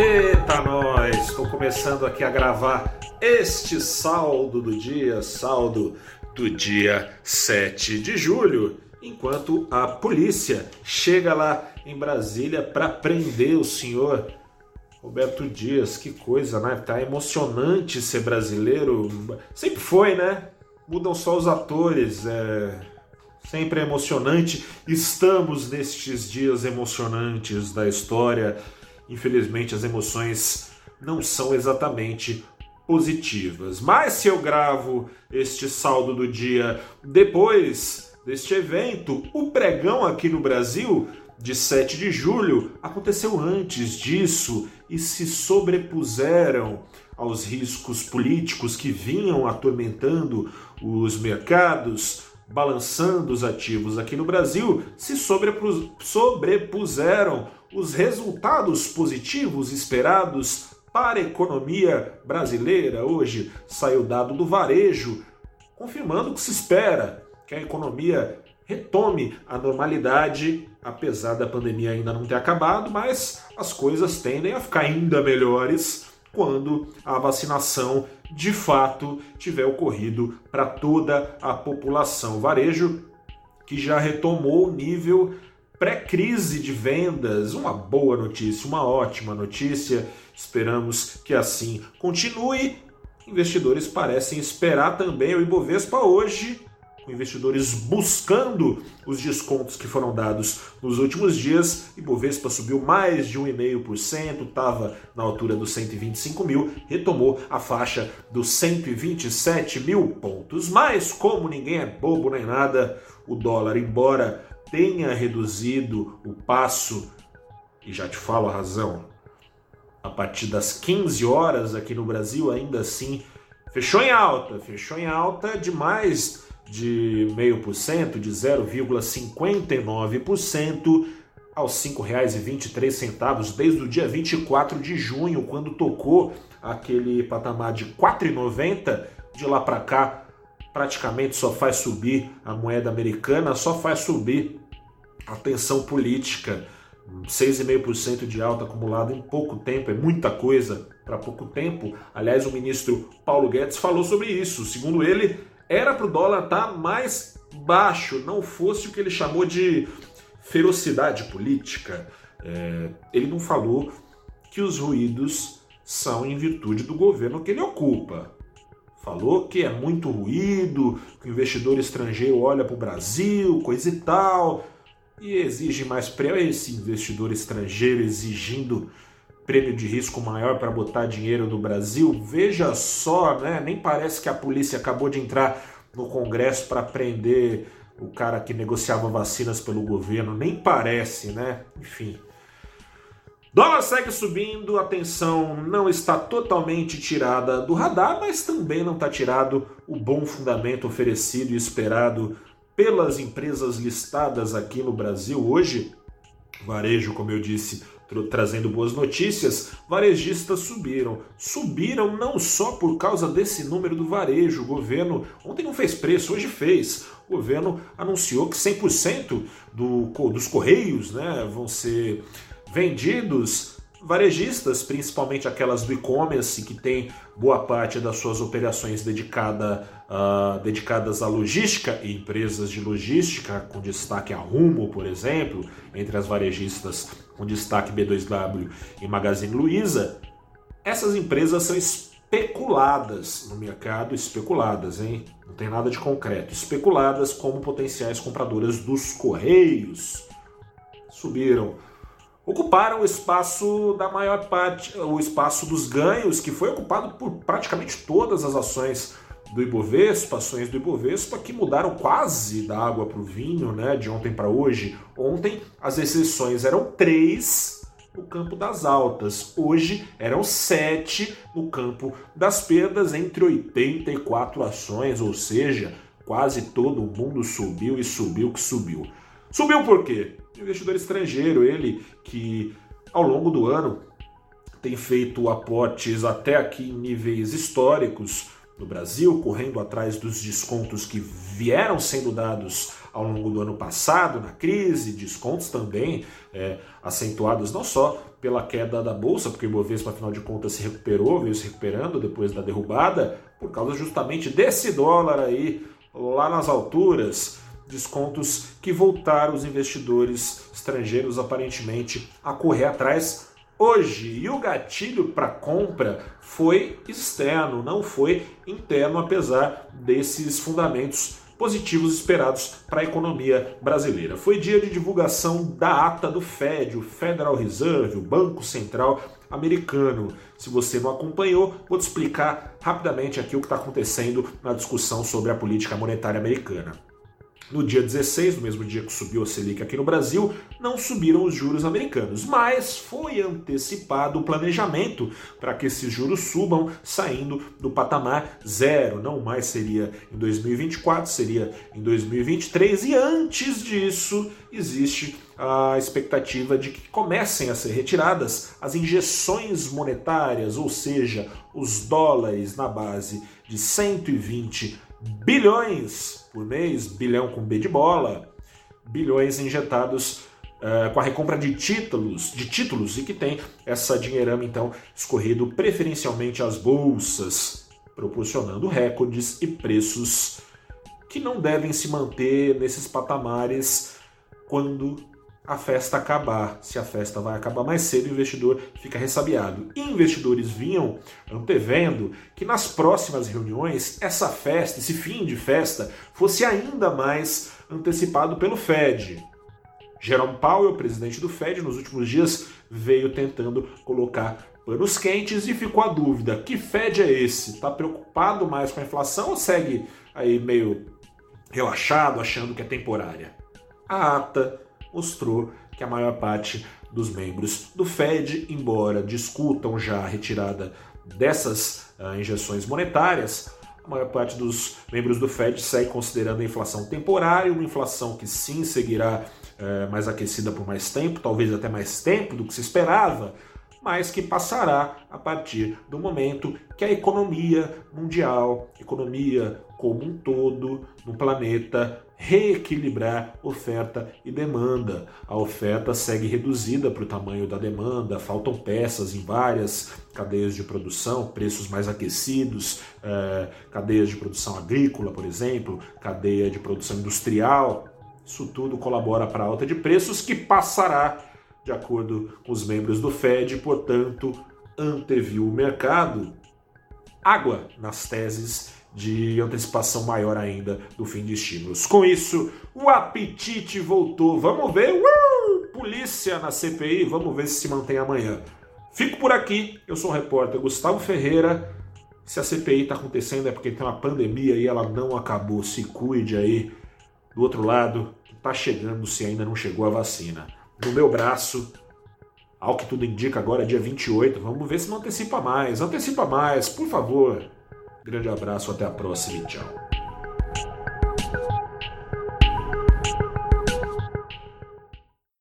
Eita, nós! Estou começando aqui a gravar este saldo do dia, saldo do dia 7 de julho, enquanto a polícia chega lá em Brasília para prender o senhor Roberto Dias. Que coisa, né? Tá emocionante ser brasileiro. Sempre foi, né? Mudam só os atores, é sempre emocionante. Estamos nestes dias emocionantes da história Infelizmente, as emoções não são exatamente positivas. Mas se eu gravo este saldo do dia depois deste evento, o pregão aqui no Brasil de 7 de julho aconteceu antes disso e se sobrepuseram aos riscos políticos que vinham atormentando os mercados, balançando os ativos aqui no Brasil, se sobrepuseram os resultados positivos esperados para a economia brasileira. Hoje saiu dado do varejo, confirmando que se espera que a economia retome a normalidade, apesar da pandemia ainda não ter acabado, mas as coisas tendem a ficar ainda melhores quando a vacinação de fato tiver ocorrido para toda a população. O varejo que já retomou o nível pré-crise de vendas. Uma boa notícia, uma ótima notícia. Esperamos que assim continue. Investidores parecem esperar também o Ibovespa hoje, investidores buscando os descontos que foram dados nos últimos dias. Ibovespa subiu mais de 1,5%, estava na altura dos 125 mil, retomou a faixa dos 127 mil pontos. Mas, como ninguém é bobo nem nada, o dólar, embora tenha reduzido o passo, e já te falo a razão, a partir das 15 horas aqui no Brasil, ainda assim, fechou em alta, fechou em alta de mais de 0,5%, de 0,59% aos R$ 5,23 desde o dia 24 de junho, quando tocou aquele patamar de R$ 4,90, de lá para cá praticamente só faz subir a moeda americana, só faz subir a tensão política. 6,5% de alta acumulada em pouco tempo, é muita coisa para pouco tempo. Aliás, o ministro Paulo Guedes falou sobre isso. Segundo ele, era para o dólar estar tá mais baixo, não fosse o que ele chamou de ferocidade política. É, ele não falou que os ruídos são em virtude do governo que ele ocupa. Falou que é muito ruído, que o investidor estrangeiro olha para o Brasil, coisa e tal, e exige mais prêmio. Esse investidor estrangeiro exigindo prêmio de risco maior para botar dinheiro no Brasil. Veja só, né? Nem parece que a polícia acabou de entrar no Congresso para prender o cara que negociava vacinas pelo governo. Nem parece, né? Enfim. Dólar segue subindo, a tensão não está totalmente tirada do radar, mas também não está tirado o bom fundamento oferecido e esperado pelas empresas listadas aqui no Brasil hoje. Varejo, como eu disse, trazendo boas notícias, varejistas subiram. Subiram não só por causa desse número do varejo. O governo ontem não fez preço, hoje fez. O governo anunciou que 100% do, dos correios né, vão ser vendidos varejistas, principalmente aquelas do e-commerce que tem boa parte das suas operações dedicada, uh, dedicadas à logística e empresas de logística, com destaque a Rumo, por exemplo, entre as varejistas com destaque B2W e Magazine Luiza, essas empresas são especuladas no mercado, especuladas, hein? Não tem nada de concreto, especuladas como potenciais compradoras dos Correios. Subiram ocuparam o espaço da maior parte, o espaço dos ganhos, que foi ocupado por praticamente todas as ações do Ibovespa, ações do Ibovespa que mudaram quase da água para o vinho, né, de ontem para hoje. Ontem as exceções eram três no campo das altas, hoje eram sete no campo das perdas, entre 84 ações, ou seja, quase todo mundo subiu e subiu que subiu. Subiu por quê? Investidor estrangeiro, ele que ao longo do ano tem feito aportes até aqui em níveis históricos no Brasil, correndo atrás dos descontos que vieram sendo dados ao longo do ano passado, na crise, descontos também é, acentuados não só pela queda da bolsa, porque o Ibovespa, afinal de contas, se recuperou, veio se recuperando depois da derrubada, por causa justamente desse dólar aí lá nas alturas, descontos que voltaram os investidores estrangeiros aparentemente a correr atrás hoje. E o gatilho para compra foi externo, não foi interno, apesar desses fundamentos positivos esperados para a economia brasileira. Foi dia de divulgação da ata do Fed, o Federal Reserve, o Banco Central americano. Se você não acompanhou, vou te explicar rapidamente aqui o que está acontecendo na discussão sobre a política monetária americana. No dia 16, no mesmo dia que subiu a Selic aqui no Brasil, não subiram os juros americanos, mas foi antecipado o planejamento para que esses juros subam, saindo do patamar zero. Não mais seria em 2024, seria em 2023, e antes disso, existe a expectativa de que comecem a ser retiradas as injeções monetárias, ou seja, os dólares na base de 120 bilhões por mês, bilhão com B de bola, bilhões injetados uh, com a recompra de títulos, de títulos e que tem essa dinheirama então escorrido preferencialmente às bolsas, proporcionando recordes e preços que não devem se manter nesses patamares quando a festa acabar. Se a festa vai acabar mais cedo, o investidor fica ressabiado. E investidores vinham antevendo que nas próximas reuniões essa festa, esse fim de festa, fosse ainda mais antecipado pelo Fed. Jerome Powell, presidente do Fed, nos últimos dias veio tentando colocar panos quentes e ficou a dúvida: que Fed é esse? Está preocupado mais com a inflação ou segue aí meio relaxado, achando que é temporária? A ata mostrou que a maior parte dos membros do Fed, embora discutam já a retirada dessas uh, injeções monetárias, a maior parte dos membros do Fed segue considerando a inflação temporária, uma inflação que sim seguirá uh, mais aquecida por mais tempo, talvez até mais tempo do que se esperava, mas que passará a partir do momento que a economia mundial, economia como um todo no planeta, reequilibrar oferta e demanda. A oferta segue reduzida para o tamanho da demanda, faltam peças em várias cadeias de produção, preços mais aquecidos, é, cadeias de produção agrícola, por exemplo, cadeia de produção industrial. Isso tudo colabora para a alta de preços que passará de acordo com os membros do Fed, portanto, anteviu o mercado água nas teses de antecipação maior ainda do fim de estímulos. Com isso, o apetite voltou. Vamos ver, uh, polícia na CPI, vamos ver se se mantém amanhã. Fico por aqui, eu sou o repórter Gustavo Ferreira. Se a CPI está acontecendo é porque tem uma pandemia e ela não acabou. Se cuide aí. Do outro lado, está chegando se ainda não chegou a vacina no meu braço. Ao que tudo indica agora, é dia 28. Vamos ver se não antecipa mais. Antecipa mais, por favor. Grande abraço, até a próxima e tchau.